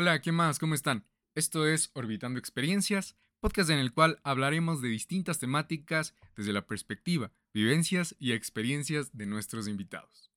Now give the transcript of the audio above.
Hola, ¿qué más? ¿Cómo están? Esto es Orbitando Experiencias, podcast en el cual hablaremos de distintas temáticas desde la perspectiva, vivencias y experiencias de nuestros invitados.